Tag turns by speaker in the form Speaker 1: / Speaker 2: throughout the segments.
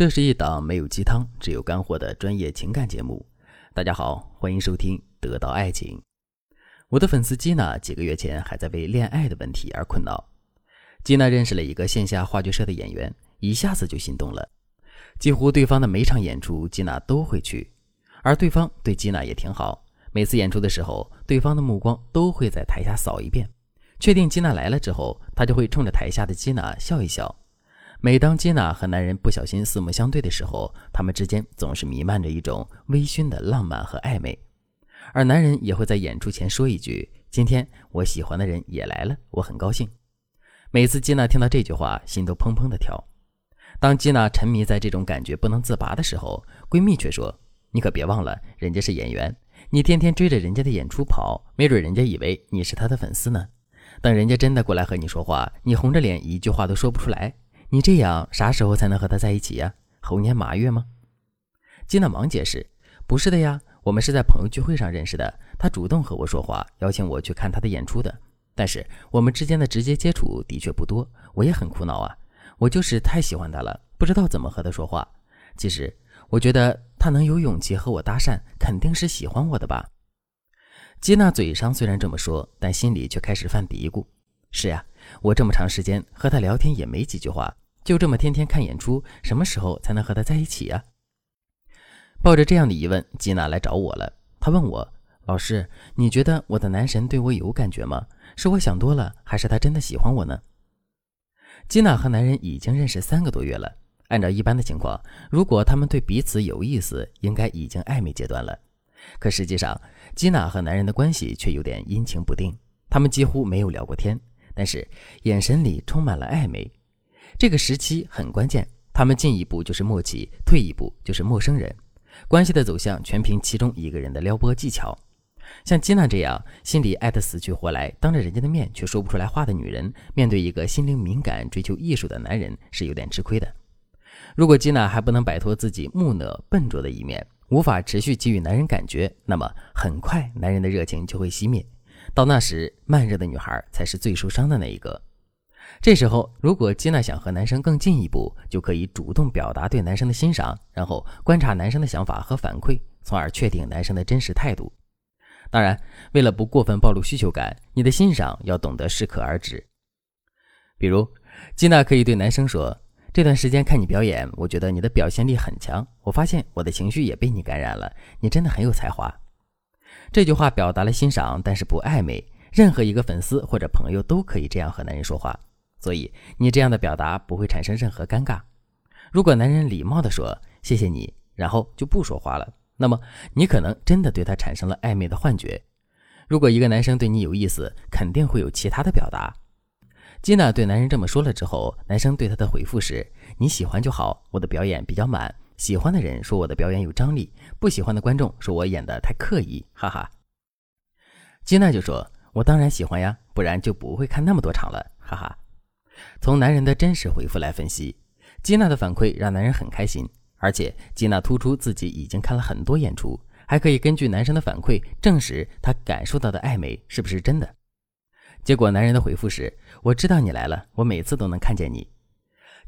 Speaker 1: 这是一档没有鸡汤，只有干货的专业情感节目。大家好，欢迎收听《得到爱情》。我的粉丝吉娜几个月前还在为恋爱的问题而困扰。吉娜认识了一个线下话剧社的演员，一下子就心动了。几乎对方的每场演出，吉娜都会去，而对方对吉娜也挺好。每次演出的时候，对方的目光都会在台下扫一遍，确定吉娜来了之后，他就会冲着台下的吉娜笑一笑。每当吉娜和男人不小心四目相对的时候，他们之间总是弥漫着一种微醺的浪漫和暧昧，而男人也会在演出前说一句：“今天我喜欢的人也来了，我很高兴。”每次吉娜听到这句话，心都砰砰的跳。当吉娜沉迷在这种感觉不能自拔的时候，闺蜜却说：“你可别忘了，人家是演员，你天天追着人家的演出跑，没准人家以为你是他的粉丝呢。等人家真的过来和你说话，你红着脸一句话都说不出来。”你这样啥时候才能和他在一起呀？猴年马月吗？金娜忙解释：“不是的呀，我们是在朋友聚会上认识的。他主动和我说话，邀请我去看他的演出的。但是我们之间的直接接触的确不多，我也很苦恼啊。我就是太喜欢他了，不知道怎么和他说话。其实我觉得他能有勇气和我搭讪，肯定是喜欢我的吧。”吉娜嘴上虽然这么说，但心里却开始犯嘀咕：“是呀，我这么长时间和他聊天也没几句话。”就这么天天看演出，什么时候才能和他在一起呀？抱着这样的疑问，吉娜来找我了。她问我：“老师，你觉得我的男神对我有感觉吗？是我想多了，还是他真的喜欢我呢？”吉娜和男人已经认识三个多月了。按照一般的情况，如果他们对彼此有意思，应该已经暧昧阶段了。可实际上，吉娜和男人的关系却有点阴晴不定。他们几乎没有聊过天，但是眼神里充满了暧昧。这个时期很关键，他们进一步就是默契，退一步就是陌生人，关系的走向全凭其中一个人的撩拨技巧。像吉娜这样心里爱得死去活来，当着人家的面却说不出来话的女人，面对一个心灵敏感、追求艺术的男人是有点吃亏的。如果吉娜还不能摆脱自己木讷笨拙的一面，无法持续给予男人感觉，那么很快男人的热情就会熄灭。到那时，慢热的女孩才是最受伤的那一个。这时候，如果吉娜想和男生更进一步，就可以主动表达对男生的欣赏，然后观察男生的想法和反馈，从而确定男生的真实态度。当然，为了不过分暴露需求感，你的欣赏要懂得适可而止。比如，吉娜可以对男生说：“这段时间看你表演，我觉得你的表现力很强，我发现我的情绪也被你感染了，你真的很有才华。”这句话表达了欣赏，但是不暧昧。任何一个粉丝或者朋友都可以这样和男人说话。所以你这样的表达不会产生任何尴尬。如果男人礼貌地说“谢谢你”，然后就不说话了，那么你可能真的对他产生了暧昧的幻觉。如果一个男生对你有意思，肯定会有其他的表达。吉娜对男人这么说了之后，男生对她的回复是：“你喜欢就好，我的表演比较满。喜欢的人说我的表演有张力，不喜欢的观众说我演的太刻意。”哈哈。吉娜就说：“我当然喜欢呀，不然就不会看那么多场了。”哈哈。从男人的真实回复来分析，吉娜的反馈让男人很开心，而且吉娜突出自己已经看了很多演出，还可以根据男生的反馈证实他感受到的暧昧是不是真的。结果男人的回复是：“我知道你来了，我每次都能看见你。”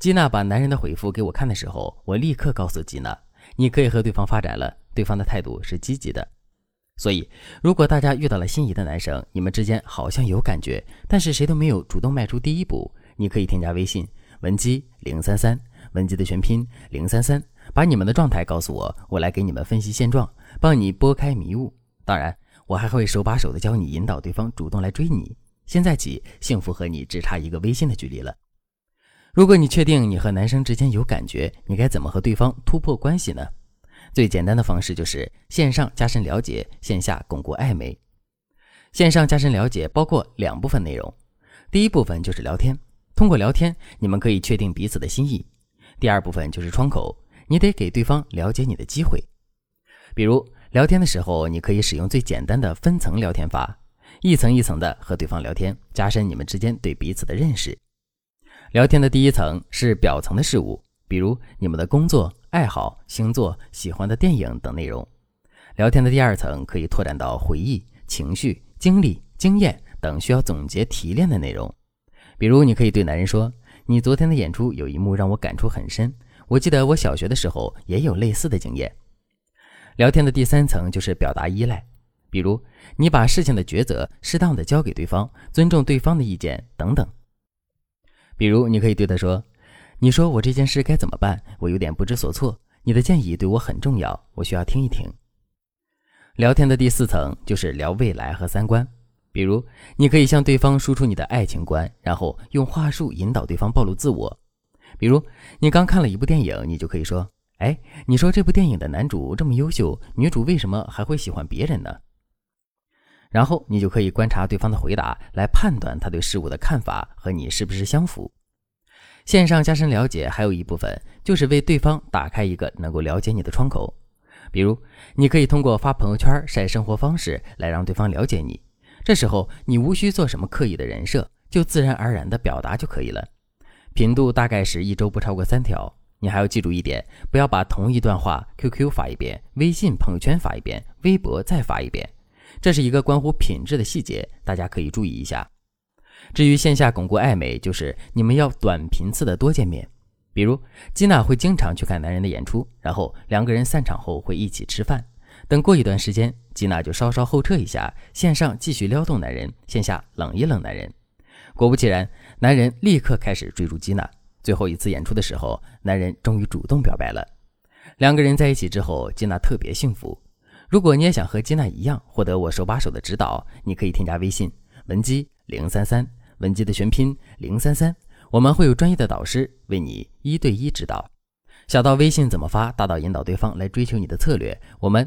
Speaker 1: 吉娜把男人的回复给我看的时候，我立刻告诉吉娜：“你可以和对方发展了，对方的态度是积极的。”所以，如果大家遇到了心仪的男生，你们之间好像有感觉，但是谁都没有主动迈出第一步。你可以添加微信文姬零三三，文姬的全拼零三三，把你们的状态告诉我，我来给你们分析现状，帮你拨开迷雾。当然，我还会手把手的教你引导对方主动来追你。现在起，幸福和你只差一个微信的距离了。如果你确定你和男生之间有感觉，你该怎么和对方突破关系呢？最简单的方式就是线上加深了解，线下巩固暧昧。线上加深了解包括两部分内容，第一部分就是聊天。通过聊天，你们可以确定彼此的心意。第二部分就是窗口，你得给对方了解你的机会。比如聊天的时候，你可以使用最简单的分层聊天法，一层一层的和对方聊天，加深你们之间对彼此的认识。聊天的第一层是表层的事物，比如你们的工作、爱好、星座、喜欢的电影等内容。聊天的第二层可以拓展到回忆、情绪、经历、经验等需要总结提炼的内容。比如，你可以对男人说：“你昨天的演出有一幕让我感触很深，我记得我小学的时候也有类似的经验。聊天的第三层就是表达依赖，比如你把事情的抉择适当的交给对方，尊重对方的意见等等。比如你可以对他说：“你说我这件事该怎么办？我有点不知所措，你的建议对我很重要，我需要听一听。”聊天的第四层就是聊未来和三观，比如你可以向对方输出你的爱情观，然后用话术引导对方暴露自我。比如你刚看了一部电影，你就可以说：“哎，你说这部电影的男主这么优秀，女主为什么还会喜欢别人呢？”然后你就可以观察对方的回答，来判断他对事物的看法和你是不是相符。线上加深了解还有一部分就是为对方打开一个能够了解你的窗口。比如，你可以通过发朋友圈晒生活方式来让对方了解你。这时候你无需做什么刻意的人设，就自然而然的表达就可以了。频度大概是一周不超过三条。你还要记住一点，不要把同一段话 QQ 发一遍，微信朋友圈发一遍，微博再发一遍。这是一个关乎品质的细节，大家可以注意一下。至于线下巩固暧昧，就是你们要短频次的多见面。比如，吉娜会经常去看男人的演出，然后两个人散场后会一起吃饭。等过一段时间，吉娜就稍稍后撤一下，线上继续撩动男人，线下冷一冷男人。果不其然，男人立刻开始追逐吉娜。最后一次演出的时候，男人终于主动表白了。两个人在一起之后，吉娜特别幸福。如果你也想和吉娜一样获得我手把手的指导，你可以添加微信文姬零三三，文姬的全拼零三三。我们会有专业的导师为你一对一指导，小到微信怎么发，大到引导对方来追求你的策略，我们